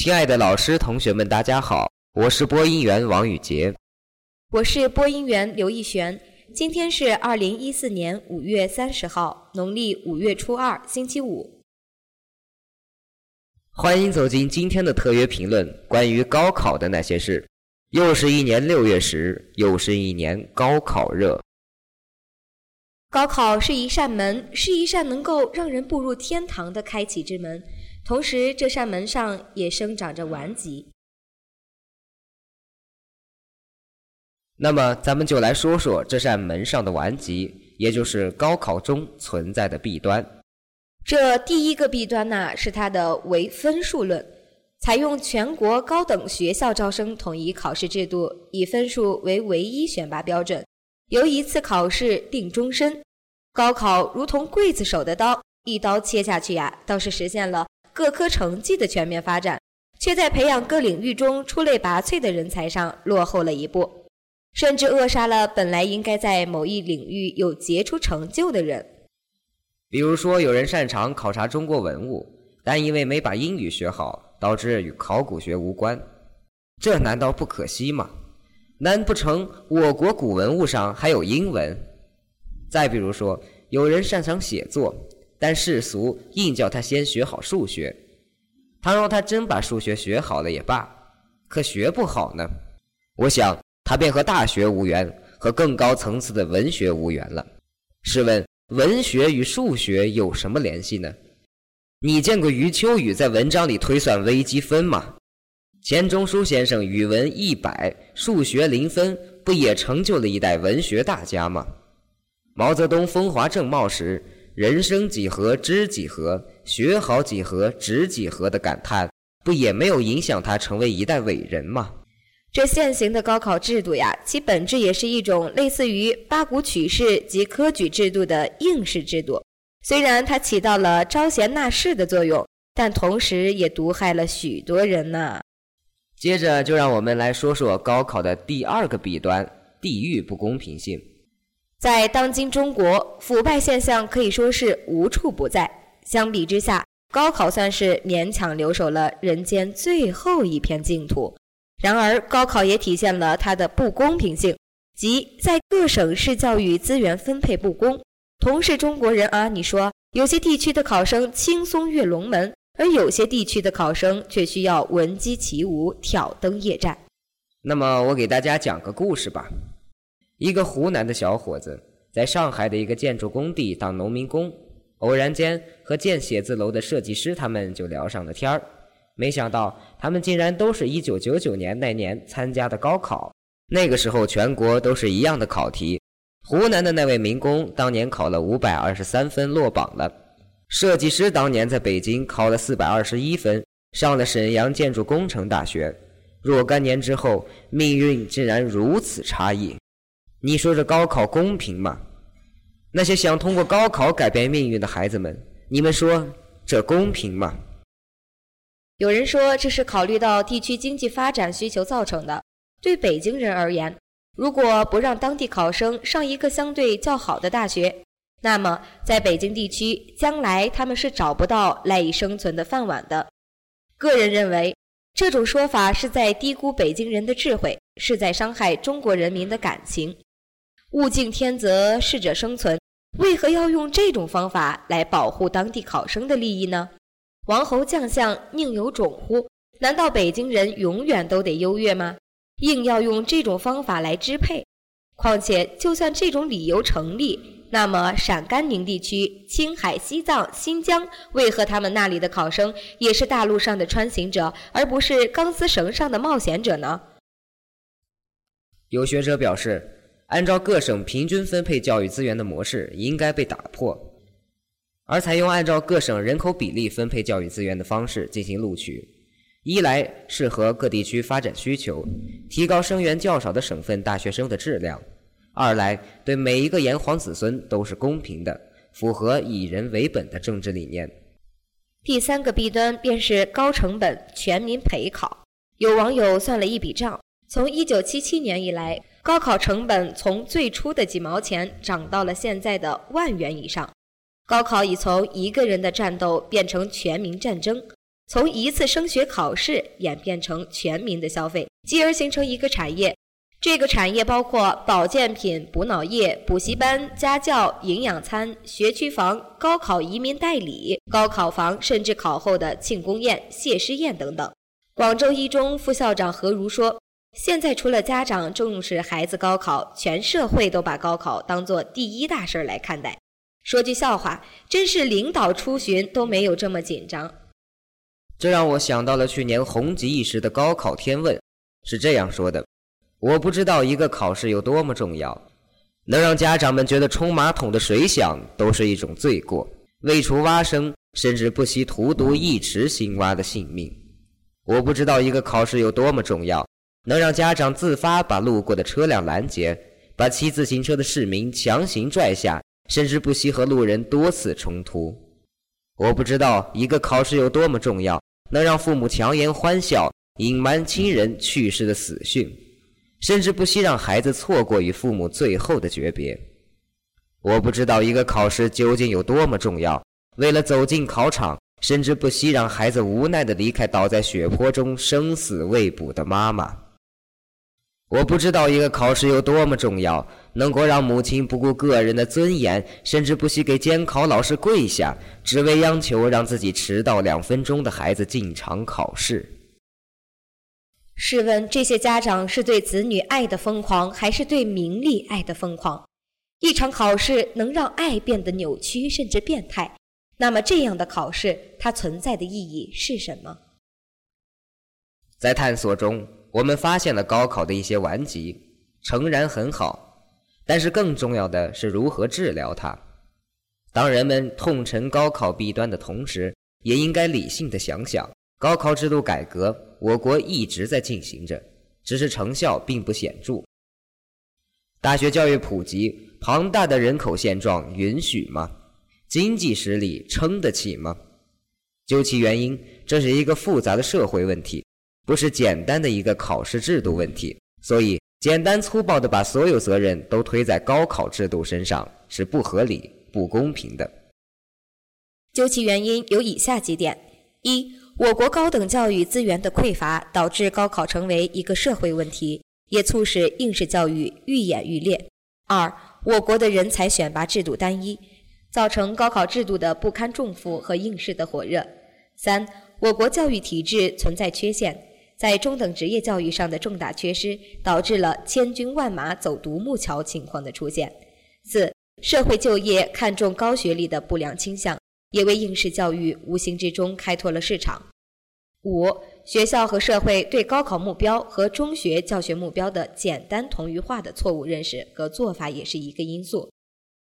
亲爱的老师、同学们，大家好，我是播音员王宇杰，我是播音员刘逸璇。今天是二零一四年五月三十号，农历五月初二，星期五。欢迎走进今天的特约评论，关于高考的那些事。又是一年六月时，又是一年高考热。高考是一扇门，是一扇能够让人步入天堂的开启之门。同时，这扇门上也生长着顽疾。那么，咱们就来说说这扇门上的顽疾，也就是高考中存在的弊端。这第一个弊端呢，是它的唯分数论，采用全国高等学校招生统一考试制度，以分数为唯一选拔标准，由一次考试定终身。高考如同刽子手的刀，一刀切下去呀，倒是实现了。各科成绩的全面发展，却在培养各领域中出类拔萃的人才上落后了一步，甚至扼杀了本来应该在某一领域有杰出成就的人。比如说，有人擅长考察中国文物，但因为没把英语学好，导致与考古学无关，这难道不可惜吗？难不成我国古文物上还有英文？再比如说，有人擅长写作。但世俗硬叫他先学好数学，倘若他真把数学学好了也罢，可学不好呢？我想他便和大学无缘，和更高层次的文学无缘了。试问，文学与数学有什么联系呢？你见过余秋雨在文章里推算微积分吗？钱钟书先生语文一百，数学零分，不也成就了一代文学大家吗？毛泽东风华正茂时。人生几何知几何，学好几何值几何的感叹，不也没有影响他成为一代伟人吗？这现行的高考制度呀，其本质也是一种类似于八股取士及科举制度的应试制度。虽然它起到了招贤纳士的作用，但同时也毒害了许多人呢。接着，就让我们来说说高考的第二个弊端——地域不公平性。在当今中国，腐败现象可以说是无处不在。相比之下，高考算是勉强留守了人间最后一片净土。然而，高考也体现了它的不公平性，即在各省市教育资源分配不公。同是中国人啊，你说有些地区的考生轻松越龙门，而有些地区的考生却需要闻鸡起舞，挑灯夜战。那么，我给大家讲个故事吧。一个湖南的小伙子在上海的一个建筑工地当农民工，偶然间和建写字楼的设计师他们就聊上了天儿。没想到他们竟然都是一九九九年那年参加的高考。那个时候全国都是一样的考题。湖南的那位民工当年考了五百二十三分落榜了，设计师当年在北京考了四百二十一分，上了沈阳建筑工程大学。若干年之后，命运竟然如此差异。你说这高考公平吗？那些想通过高考改变命运的孩子们，你们说这公平吗？有人说这是考虑到地区经济发展需求造成的。对北京人而言，如果不让当地考生上一个相对较好的大学，那么在北京地区将来他们是找不到赖以生存的饭碗的。个人认为，这种说法是在低估北京人的智慧，是在伤害中国人民的感情。物竞天择，适者生存。为何要用这种方法来保护当地考生的利益呢？王侯将相宁有种乎？难道北京人永远都得优越吗？硬要用这种方法来支配？况且，就算这种理由成立，那么陕甘宁地区、青海、西藏、新疆，为何他们那里的考生也是大陆上的穿行者，而不是钢丝绳上的冒险者呢？有学者表示。按照各省平均分配教育资源的模式应该被打破，而采用按照各省人口比例分配教育资源的方式进行录取，一来适合各地区发展需求，提高生源较少的省份大学生的质量；二来对每一个炎黄子孙都是公平的，符合以人为本的政治理念。第三个弊端便是高成本全民陪考。有网友算了一笔账，从一九七七年以来。高考成本从最初的几毛钱涨到了现在的万元以上，高考已从一个人的战斗变成全民战争。从一次升学考试演变成全民的消费，继而形成一个产业。这个产业包括保健品、补脑液、补习班、家教、营养餐、学区房、高考移民代理、高考房，甚至考后的庆功宴、谢师宴等等。广州一中副校长何如说：“现在除了家长重视孩子高考，全社会都把高考当做第一大事来看待。说句笑话，真是领导出巡都没有这么紧张。”这让我想到了去年红极一时的高考天问，是这样说的。我不知道一个考试有多么重要，能让家长们觉得冲马桶的水响都是一种罪过，为除蛙声，甚至不惜荼毒一池青蛙的性命。我不知道一个考试有多么重要，能让家长自发把路过的车辆拦截，把骑自行车的市民强行拽下，甚至不惜和路人多次冲突。我不知道一个考试有多么重要，能让父母强颜欢笑，隐瞒亲人去世的死讯。甚至不惜让孩子错过与父母最后的诀别。我不知道一个考试究竟有多么重要，为了走进考场，甚至不惜让孩子无奈地离开倒在血泊中生死未卜的妈妈。我不知道一个考试有多么重要，能够让母亲不顾个人的尊严，甚至不惜给监考老师跪下，只为央求让自己迟到两分钟的孩子进场考试。试问这些家长是对子女爱的疯狂，还是对名利爱的疯狂？一场考试能让爱变得扭曲甚至变态，那么这样的考试它存在的意义是什么？在探索中，我们发现了高考的一些顽疾，诚然很好，但是更重要的是如何治疗它。当人们痛陈高考弊端的同时，也应该理性的想想。高考制度改革，我国一直在进行着，只是成效并不显著。大学教育普及，庞大的人口现状允许吗？经济实力撑得起吗？究其原因，这是一个复杂的社会问题，不是简单的一个考试制度问题。所以，简单粗暴地把所有责任都推在高考制度身上是不合理、不公平的。究其原因，有以下几点：一。我国高等教育资源的匮乏，导致高考成为一个社会问题，也促使应试教育愈演愈烈。二，我国的人才选拔制度单一，造成高考制度的不堪重负和应试的火热。三，我国教育体制存在缺陷，在中等职业教育上的重大缺失，导致了千军万马走独木桥情况的出现。四，社会就业看重高学历的不良倾向。也为应试教育无形之中开拓了市场。五、学校和社会对高考目标和中学教学目标的简单同于化的错误认识和做法也是一个因素。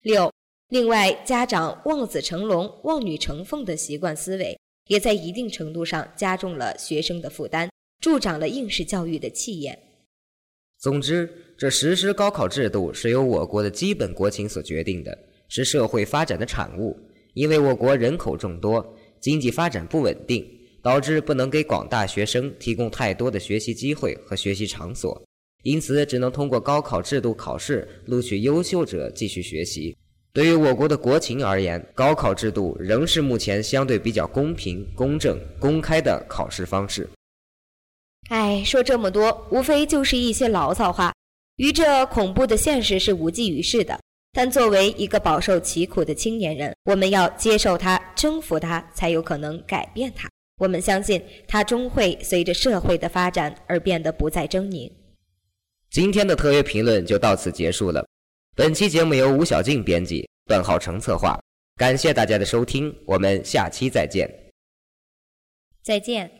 六、另外，家长望子成龙、望女成凤的习惯思维，也在一定程度上加重了学生的负担，助长了应试教育的气焰。总之，这实施高考制度是由我国的基本国情所决定的，是社会发展的产物。因为我国人口众多，经济发展不稳定，导致不能给广大学生提供太多的学习机会和学习场所，因此只能通过高考制度考试录取优秀者继续学习。对于我国的国情而言，高考制度仍是目前相对比较公平、公正、公开的考试方式。哎，说这么多，无非就是一些牢骚话，与这恐怖的现实是无济于事的。但作为一个饱受其苦的青年人，我们要接受它，征服它，才有可能改变它。我们相信，它终会随着社会的发展而变得不再狰狞。今天的特约评论就到此结束了。本期节目由吴小静编辑，段浩成策划。感谢大家的收听，我们下期再见。再见。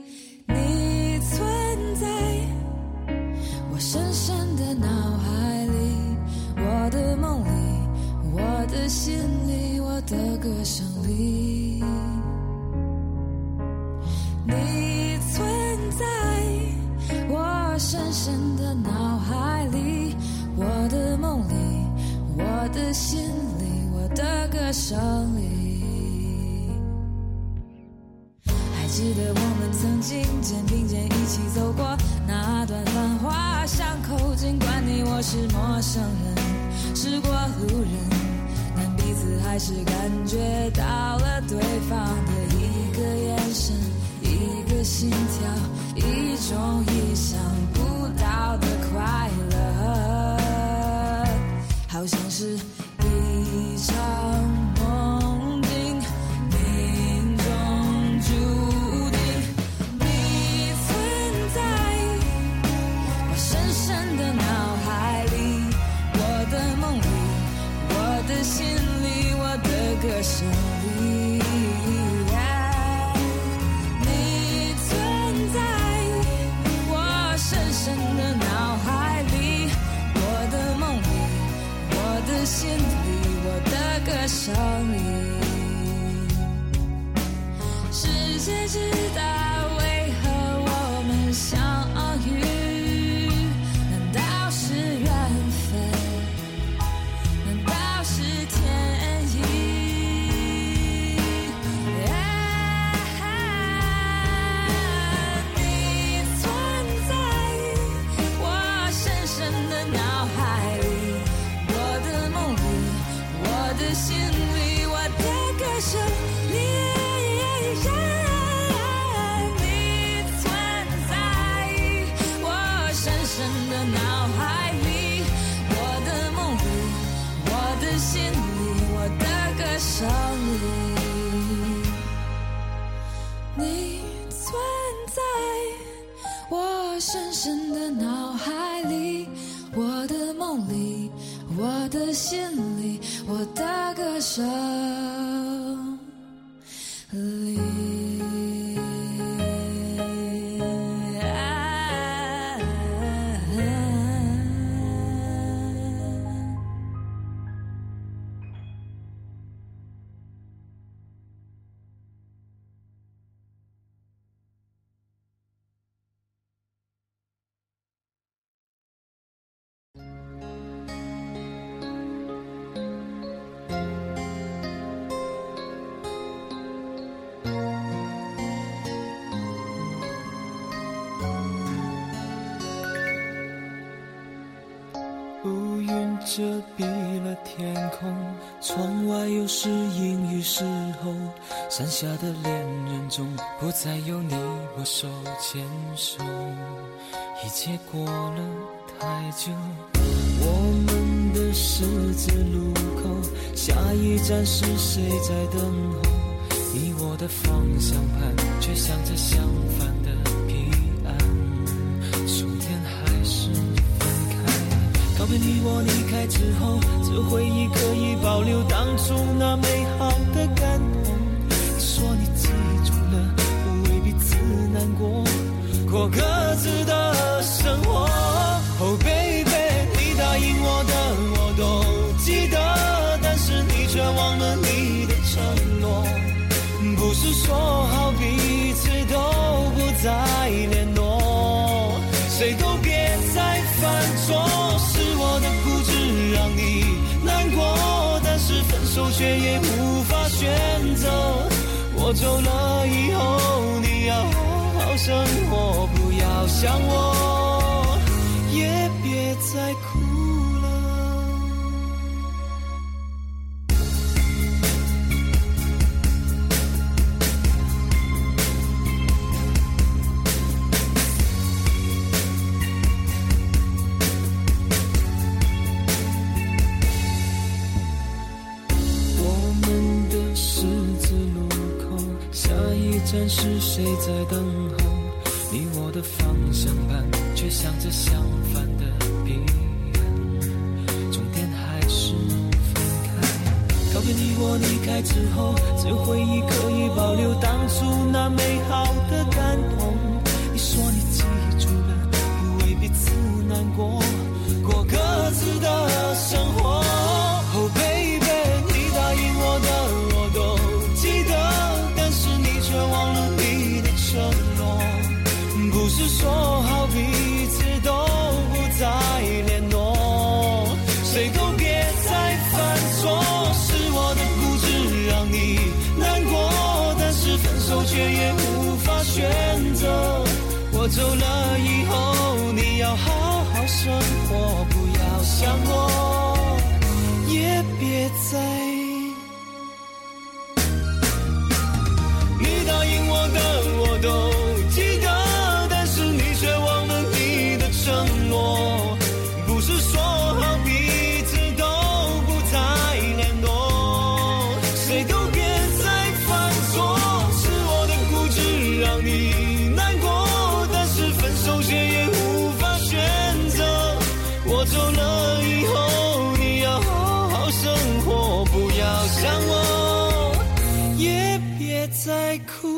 心里我的歌声里。你存在我深深的脑海里我的梦里我的心里我的歌声里。还记得我们曾经肩并肩一起走过那段繁华巷口尽管你我是陌生人是过路人。彼此还是感觉到了对方的一个眼神，一个心跳，一种意想不到的快乐，好像是谁知道？乌云遮蔽了天空，窗外又是阴雨时候，山下的恋人中不再有你我手牵手，一切过了太久。我们的十字路口，下一站是谁在等候？你我的方向盘却向着相反的。你我离开之后，这回忆可以保留当初那美好的感动。你说你记住了，不为彼此难过，过各自的生活。Oh baby，你答应我的我都记得，但是你却忘了你的承诺。不是说好彼此都不再我走了以后，你要好好生活，不要想我，也别再哭。是谁在等候？你我的方向盘却向着相反的彼岸，终点还是分开。告别你我离开之后，只有回忆可以保留当初那美好的感动。cool.